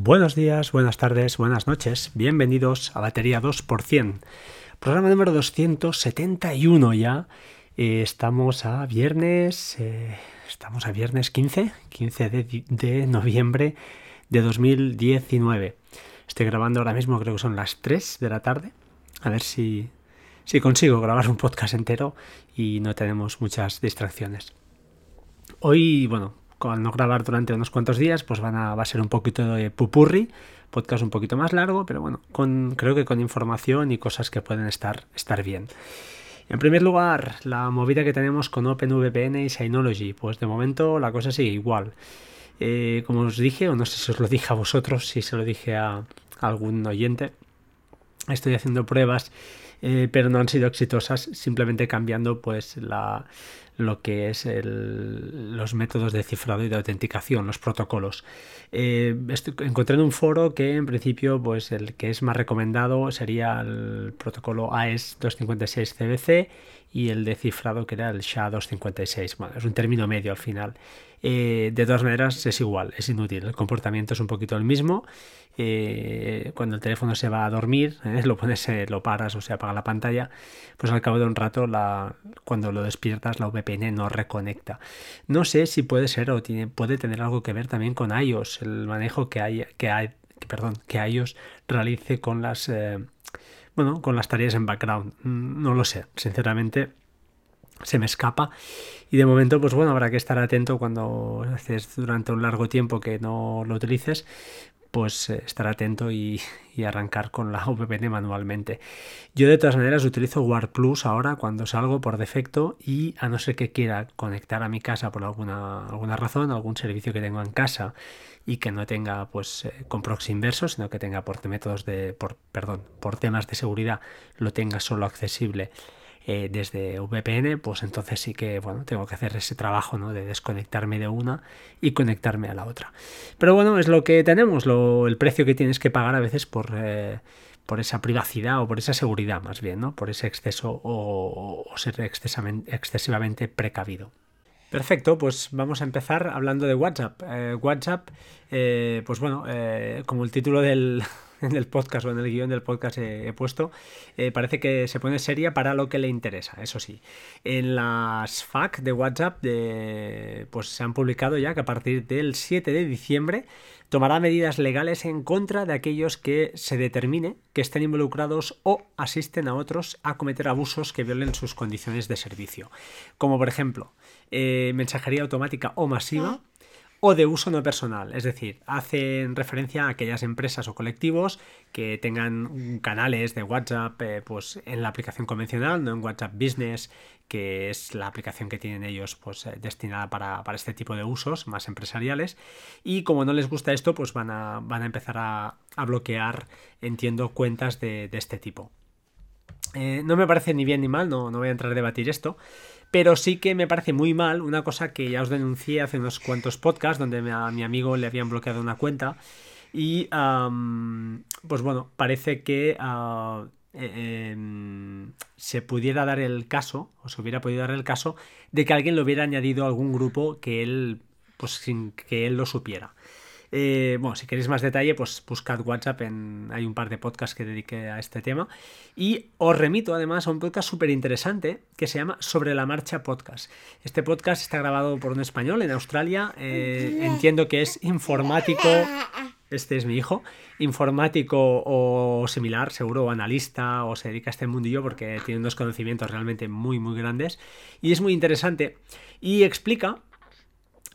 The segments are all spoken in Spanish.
Buenos días, buenas tardes, buenas noches. Bienvenidos a Batería 2%. Programa número 271 ya. Eh, estamos a viernes. eh, estamos a viernes 15, 15 de, de noviembre de 2019. Estoy grabando ahora mismo, creo que son las 3 de la tarde. A ver si, si consigo grabar un podcast entero y no tenemos muchas distracciones. Hoy, bueno, al no grabar durante unos cuantos días, pues van a, va a ser un poquito de pupurri, podcast un poquito más largo, pero bueno, con, creo que con información y cosas que pueden estar, estar bien. En primer lugar, la movida que tenemos con OpenVPN y Synology, pues de momento la cosa sigue igual. Eh, como os dije, o no sé si os lo dije a vosotros, si se lo dije a, a algún oyente, estoy haciendo pruebas, eh, pero no han sido exitosas, simplemente cambiando pues la, lo que es los métodos de cifrado y de autenticación, los protocolos. Eh, encontré en un foro que en principio pues el que es más recomendado sería el protocolo AES 256 CBC y el de cifrado que era el SHA-256. Bueno, es un término medio al final. Eh, de todas maneras es igual, es inútil. El comportamiento es un poquito el mismo. Eh, cuando el teléfono se va a dormir, eh, lo pones, eh, lo paras o se apaga la pantalla, pues al cabo de un rato, cuando lo despiertas, la VPN no reconecta. No sé si puede ser o tiene, puede tener algo que ver también con iOS, el manejo que hay, que hay, que, perdón, que iOS realice con las bueno, con las tareas en background. No lo sé, sinceramente se me escapa y de momento pues bueno habrá que estar atento cuando haces durante un largo tiempo que no lo utilices pues eh, estar atento y, arrancar con la VPN manualmente. Yo de todas maneras utilizo War Plus ahora cuando salgo por defecto y a no ser que quiera conectar a mi casa por alguna, alguna razón, algún servicio que tengo en casa y que no tenga pues eh, con proxy inverso, sino que tenga por métodos de por perdón, por temas de seguridad lo tenga solo accesible eh, desde VPN, pues entonces sí que bueno, tengo que hacer ese trabajo ¿no? de desconectarme de una y conectarme a la otra. Pero bueno, es lo que tenemos, lo, el precio que tienes que pagar a veces por, eh, por esa privacidad o por esa seguridad más bien, ¿no? por ese exceso o, ser excesivamente, precavido. Perfecto, pues vamos a empezar hablando de WhatsApp. Eh, WhatsApp, pues bueno, como el título del, en el podcast o en el guion del podcast he, puesto, eh, parece que se pone seria para lo que le interesa, eso sí. En las FAQ de WhatsApp de, pues se han publicado ya que a partir del 7 de diciembre tomará medidas legales en contra de aquellos que se determine que estén involucrados o asisten a otros a cometer abusos que violen sus condiciones de servicio. Como por ejemplo, eh, mensajería automática o masiva o de uso no personal, es decir, hacen referencia a aquellas empresas o colectivos que tengan canales de WhatsApp eh, pues en la aplicación convencional, no en WhatsApp Business, que es la aplicación que tienen ellos pues eh, destinada para, para, este tipo de usos más empresariales y como no les gusta esto pues van a, van a empezar a, a bloquear, entiendo, cuentas de, de este tipo. Eh, no me parece ni bien ni mal, no, no voy a entrar a debatir esto, pero sí que me parece muy mal una cosa que ya os denuncié hace unos cuantos podcasts donde a mi amigo le habían bloqueado una cuenta y um, pues bueno, parece que uh, eh, eh, se pudiera dar el caso, o se hubiera podido dar el caso, de que alguien le hubiera añadido a algún grupo que él, pues sin que él lo supiera. Eh, bueno, si queréis más detalle, pues buscad WhatsApp, en, hay un par de podcasts que dediqué a este tema. Y os remito además a un podcast súper interesante que se llama Sobre la Marcha Podcast. Este podcast está grabado por un español en Australia. Eh, entiendo que es informático. Este es mi hijo, informático o similar, seguro, o analista, o se dedica a este mundillo porque tiene unos conocimientos realmente muy, muy grandes. Y es muy interesante. Y explica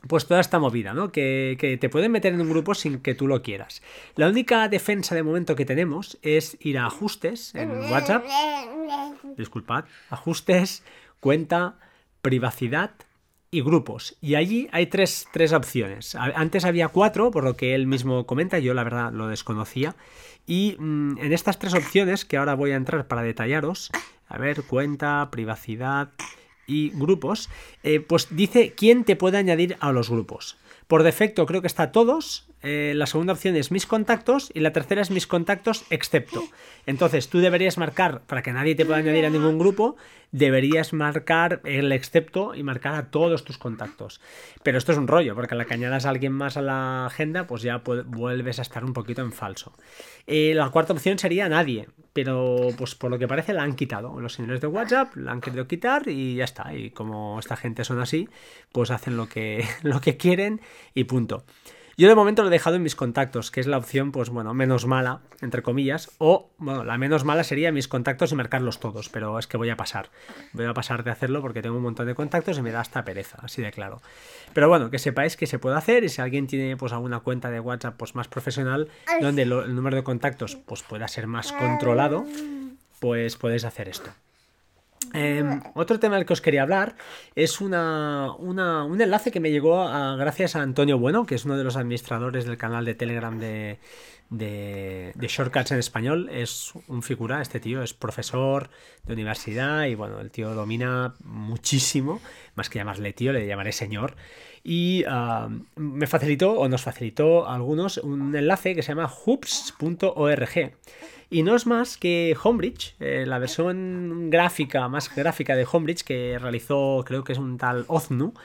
pues toda esta movida, ¿no? Que, te pueden meter en un grupo sin que tú lo quieras. La única defensa de momento que tenemos es ir a ajustes en WhatsApp. Disculpad. Ajustes, cuenta, privacidad y grupos. Y allí hay tres, tres opciones. Antes había cuatro, por lo que él mismo comenta, yo la verdad lo desconocía. Y mmm, en estas tres opciones, que ahora voy a entrar para detallaros, a ver, cuenta, privacidad y grupos, eh, pues dice quién te puede añadir a los grupos. Por defecto creo que está todos, eh, la segunda opción es mis contactos y la tercera es mis contactos excepto. Entonces tú deberías marcar, para que nadie te pueda añadir a ningún grupo, deberías marcar el excepto y marcar a todos tus contactos. Pero esto es un rollo, porque la que añadas a alguien más a la agenda, pues ya vuelves a estar un poquito en falso. Eh, la cuarta opción sería nadie, pero pues por lo que parece la han quitado. Los señores de WhatsApp la han querido quitar y ya está. Y como esta gente son así, pues hacen lo que, lo que quieren y punto. Yo de momento lo he dejado en mis contactos, que es la opción, pues bueno, menos mala, entre comillas, o, bueno, la menos mala sería mis contactos y marcarlos todos, pero es que voy a pasar. Voy a pasar de hacerlo porque tengo un montón de contactos y me da hasta pereza, así de claro. Pero bueno, que sepáis que se puede hacer y si alguien tiene pues alguna cuenta de WhatsApp pues más profesional, donde el número de contactos pues pueda ser más controlado, pues podéis hacer esto. Em, otro tema del que os quería hablar es una, un enlace que me llegó gracias a Antonio Bueno, que es uno de los administradores del canal de Telegram de, de, Shortcuts en español. Es un figura, este tío es profesor de universidad y bueno, el tío domina muchísimo, más que llamarle tío, le llamaré señor. Y ah, me facilitó, o nos facilitó a algunos, un enlace que se llama hoops.org y no es más que Homebridge, eh, la versión gráfica, más gráfica de Homebridge que realizó, creo que es un tal Oznu.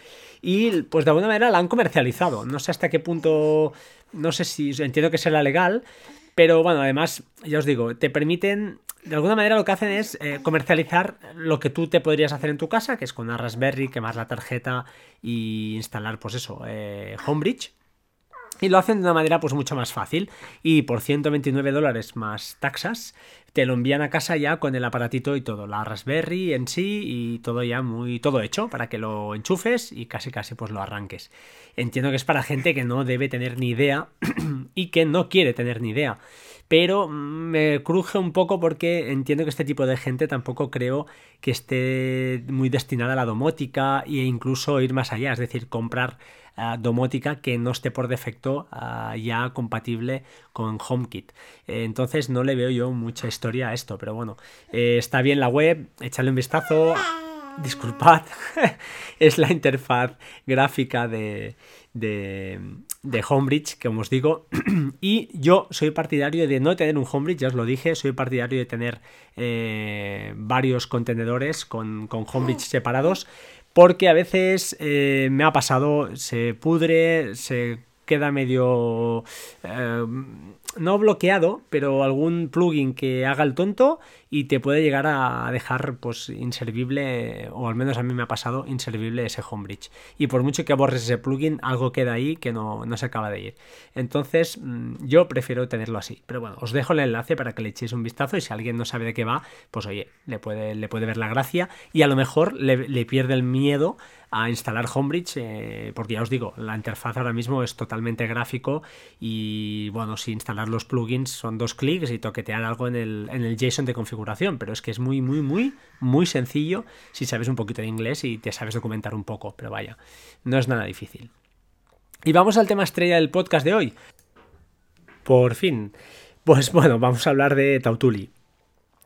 Y pues de alguna manera la han comercializado. No sé hasta qué punto, no sé si entiendo que será legal, pero bueno, además, ya os digo, te permiten, de alguna manera lo que hacen es eh, comercializar lo que tú te podrías hacer en tu casa, que es con una Raspberry, quemar la tarjeta y instalar, pues eso, eh, Homebridge y lo hacen de una manera pues mucho más fácil. Y por 129 dólares más taxas, te lo envían a casa ya con el aparatito y todo. La Raspberry en sí y todo ya muy todo hecho para que lo enchufes y casi casi pues lo arranques. Entiendo que es para gente que no debe tener ni idea y que no quiere tener ni idea. Pero me cruje un poco porque entiendo que este tipo de gente tampoco creo que esté muy destinada a la domótica e incluso ir más allá, es decir, comprar domótica que no esté por defecto ah, ya compatible con HomeKit. Entonces no le veo yo mucha historia a esto, pero bueno, eh, está bien la web, échale un vistazo. Disculpad, es la interfaz gráfica de, de, Homebridge, como os digo. y yo soy partidario de no tener un Homebridge, ya os lo dije, soy partidario de tener eh, varios contenedores con, con Homebridge separados porque a veces eh, me ha pasado, se pudre, se queda medio... Eh, no bloqueado, pero algún plugin que haga el tonto y te puede llegar a dejar pues inservible, o al menos a mí me ha pasado, inservible ese homebridge. Y por mucho que borres ese plugin, algo queda ahí que no, se acaba de ir. Entonces mm, yo prefiero tenerlo así. Pero bueno, os dejo el enlace para que le echéis un vistazo y si alguien no sabe de qué va, pues oye, le puede, le puede ver la gracia y a lo mejor le, le pierde el miedo a instalar Homebridge, eh, porque ya os digo, la interfaz ahora mismo es totalmente gráfico y bueno, si los plugins son dos clics y toquetear algo en el, en el JSON de configuración, pero es que es muy, muy, muy, muy sencillo si sabes un poquito de inglés y te sabes documentar un poco, pero vaya, no es nada difícil. Y vamos al tema estrella del podcast de hoy. Por fin. Pues bueno, vamos a hablar de Tautuli.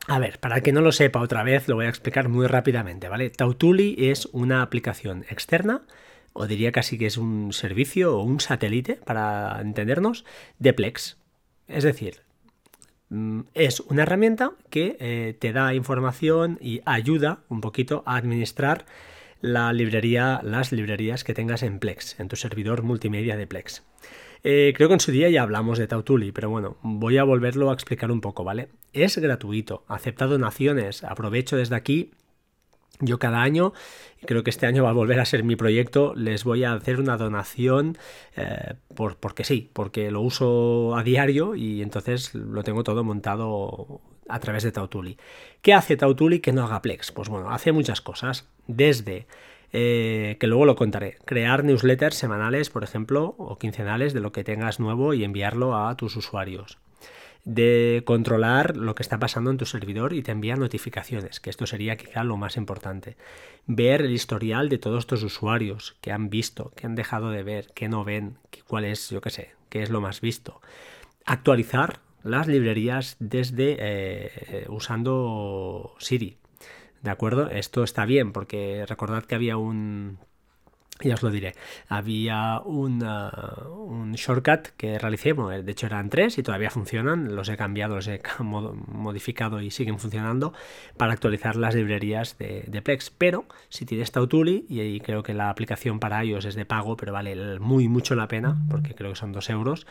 A ver, para el que no lo sepa otra vez, lo voy a explicar muy rápidamente, ¿vale? Tautuli es una aplicación externa, o diría casi que es un servicio o un satélite, para entendernos, de Plex. Es decir, mm, es una herramienta que eh, te da información y ayuda un poquito a administrar la librería, las librerías que tengas en Plex, en tu servidor multimedia de Plex. Eh, creo que en su día ya hablamos de Tautuli, pero bueno, voy a volverlo a explicar un poco, ¿vale? Es gratuito, acepta donaciones, aprovecho desde aquí yo cada año, creo que este año va a volver a ser mi proyecto, les voy a hacer una donación eh, por, porque sí, porque lo uso a diario y entonces lo tengo todo montado a través de Tautuli. ¿Qué hace Tautuli que no haga Plex? Pues bueno, hace muchas cosas, desde eh, que luego lo contaré. Crear newsletters semanales, por ejemplo, o quincenales de lo que tengas nuevo y enviarlo a tus usuarios. De controlar lo que está pasando en tu servidor y te envía notificaciones, que esto sería quizá lo más importante. Ver el historial de todos tus usuarios, que han visto, que han dejado de ver, que no ven, cuál es, yo qué sé, qué es lo más visto. Actualizar las librerías desde eh, usando Siri, ¿De acuerdo? Esto está bien porque recordad que había un... ya os lo diré. Había un, un shortcut que realicé, de hecho eran tres y todavía funcionan, los he cambiado, los he modificado y siguen funcionando para actualizar las librerías de, Plex. Pero si tienes Tautuli, y creo que la aplicación para iOS es de pago, pero vale muy mucho la pena, porque creo que son dos euros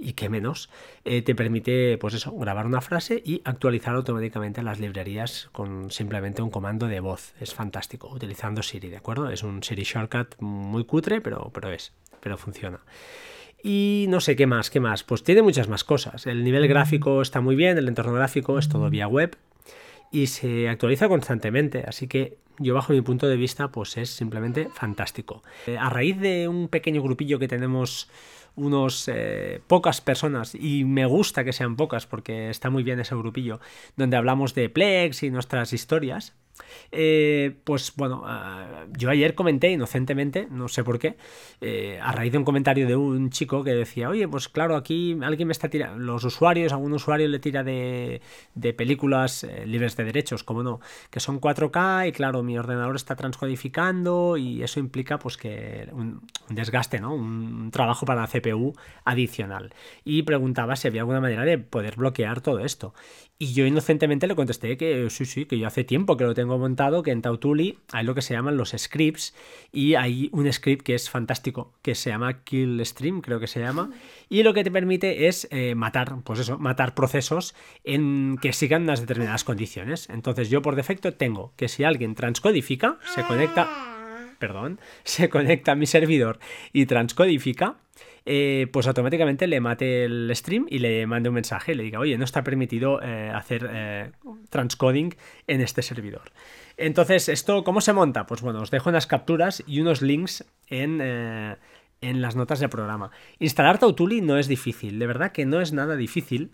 y que menos, eh, te permite pues eso, grabar una frase y actualizar automáticamente las librerías con simplemente un comando de voz. Es fantástico, utilizando Siri, ¿de acuerdo? Es un Siri shortcut muy cutre, pero, pero es, pero funciona. Y no sé qué más, qué más. Pues tiene muchas más cosas. El nivel gráfico está muy bien, el entorno gráfico es todo vía web y se actualiza constantemente. Así que yo bajo mi punto de vista pues es simplemente fantástico. Eh, a raíz de un pequeño grupillo que tenemos unos eh, pocas personas y me gusta que sean pocas porque está muy bien ese grupillo donde hablamos de Plex y nuestras historias eh, pues bueno, ah, yo ayer comenté inocentemente, no sé por qué, eh, a raíz de un comentario de un chico que decía, oye, pues claro, aquí alguien me está tirando, los usuarios, algún usuario le tira de, películas eh, libres de derechos, como no, que son 4K y claro, mi ordenador está transcodificando y eso implica pues que un, desgaste, ¿no? Un trabajo para la CPU adicional. Y preguntaba si había alguna manera de poder bloquear todo esto. Y yo inocentemente le contesté que sí, sí, que yo hace tiempo que lo tengo montado, que en Tautuli hay lo que se llaman los scripts y hay un script que es fantástico, que se llama Kill Stream, creo que se llama, y lo que te permite es eh, matar, pues eso, matar procesos en que sigan unas determinadas condiciones. Entonces yo por defecto tengo que si alguien transcodifica, se conecta, perdón, se conecta a mi servidor y transcodifica, eh, pues automáticamente le mate el stream y le mande un mensaje, le diga, oye, no está permitido eh, hacer eh, transcoding en este servidor. Entonces, ¿esto cómo se monta? Pues bueno, os dejo unas capturas y unos links en, en las notas del programa. Instalar Tautuli no es difícil, de verdad que no es nada difícil.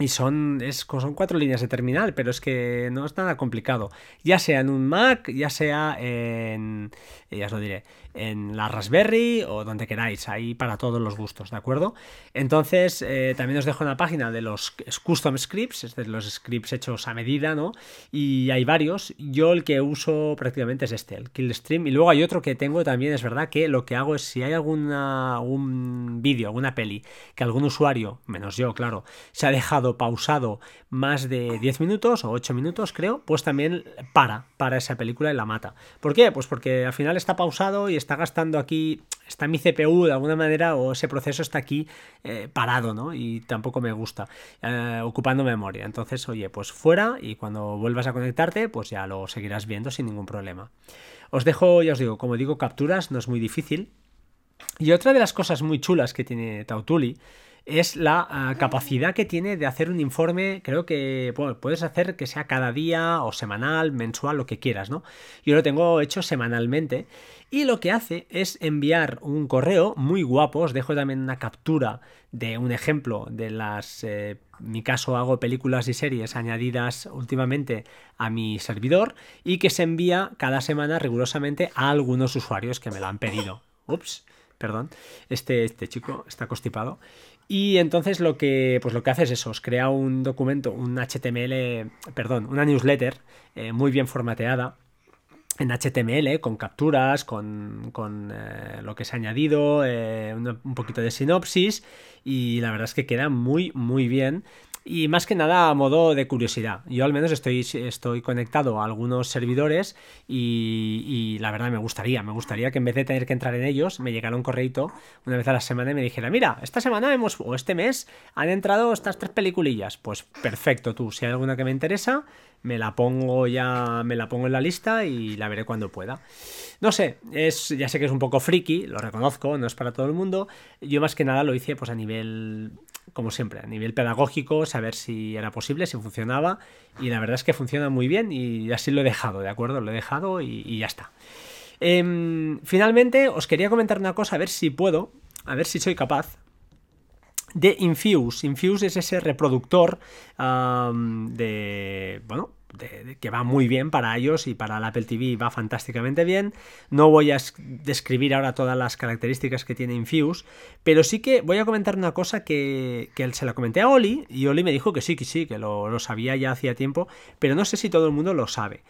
Y son, es, son cuatro líneas de terminal, pero es que no es nada complicado. Ya sea en un Mac, ya sea en. Ya os lo diré en la Raspberry o donde queráis, ahí para todos los gustos, ¿de acuerdo? Entonces, eh, también os dejo una página de los custom scripts, es de los scripts hechos a medida, ¿no? Y hay varios. Yo el que uso prácticamente es este, el Killstream. Y luego hay otro que tengo también, es verdad que lo que hago es si hay alguna, algún vídeo, alguna peli, que algún usuario, menos yo, claro, se ha dejado pausado más de 10 minutos o 8 minutos, creo, pues también para, para esa película y la mata. ¿Por qué? Pues porque al final está pausado y está gastando aquí, está mi CPU de alguna manera o ese proceso está aquí eh, parado, ¿no? Y tampoco me gusta, eh, ocupando memoria. Entonces, oye, pues fuera y cuando vuelvas a conectarte, pues ya lo seguirás viendo sin ningún problema. Os dejo, ya os digo, como digo, capturas, no es muy difícil. Y otra de las cosas muy chulas que tiene Tautuli es la ah, capacidad que tiene de hacer un informe, creo que puedes hacer que sea cada día o semanal, mensual, lo que quieras, ¿no? Yo lo tengo hecho semanalmente y lo que hace es enviar un correo muy guapo, os dejo también una captura de un ejemplo de las... Eh, en mi caso hago películas y series añadidas últimamente a mi servidor y que se envía cada semana rigurosamente a algunos usuarios que me lo han pedido. Ups, perdón, este, este chico está constipado. Y entonces lo que, pues lo que hace es eso, os crea un documento, un HTML, perdón, una newsletter eh, muy bien formateada en HTML, con capturas, con, con eh, lo que se ha añadido, eh, un, poquito de sinopsis y la verdad es que queda muy, muy bien y más que nada a modo de curiosidad. Yo al menos estoy, estoy conectado a algunos servidores y, la verdad me gustaría, me gustaría que en vez de tener que entrar en ellos, me llegara un correito una vez a la semana y me dijera, mira, esta semana hemos, o este mes han entrado estas tres peliculillas. Pues perfecto, tú, si hay alguna que me interesa, me la pongo ya, me la pongo en la lista y la veré cuando pueda. No sé, es, ya sé que es un poco friki, lo reconozco, no es para todo el mundo. Yo más que nada lo hice pues a nivel como siempre, a nivel pedagógico, saber si era posible, si funcionaba, y la verdad es que funciona muy bien y así lo he dejado, ¿de acuerdo? Lo he dejado y, ya está. Em, finalmente, os quería comentar una cosa, a ver si puedo, a ver si soy capaz de Infuse. Infuse es ese reproductor de, bueno, que va muy bien para ellos y para el Apple TV va fantásticamente bien. No voy a describir ahora todas las características que tiene Infuse, pero sí que voy a comentar una cosa que, se la comenté a Oli y Oli me dijo que sí, que sí, que lo, sabía ya hacía tiempo, pero no sé si todo el mundo lo sabe.